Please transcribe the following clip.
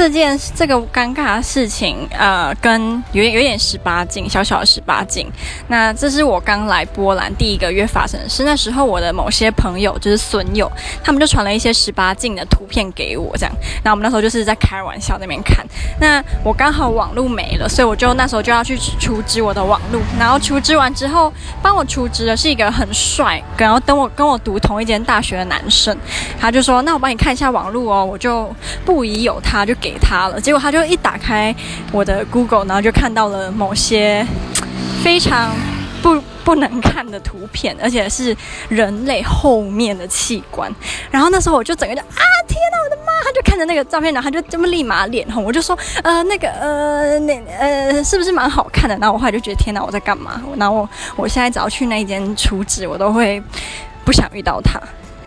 这件这个尴尬的事情，呃，跟有有点十八禁，小小的十八禁。那这是我刚来波兰第一个月发生的事。那时候我的某些朋友就是损友，他们就传了一些十八禁的图片给我，这样。那我们那时候就是在开玩笑那边看。那我刚好网路没了，所以我就那时候就要去出资我的网路。然后出资完之后，帮我出资的是一个很帅，然后等我跟我读同一间大学的男生，他就说：“那我帮你看一下网路哦。”我就不疑有他，就给给他了。结果他就一打开我的 Google，然后就看到了某些非常不不能看的图片，而且是人类后面的器官。然后那时候我就整个就啊，天哪，我的妈！他就看着那个照片，然后他就这么立马脸红。我就说呃，那个呃，那呃，是不是蛮好看的？然后我后来就觉得天哪，我在干嘛？然后我我现在只要去那一间厨子，我都会不想遇到他。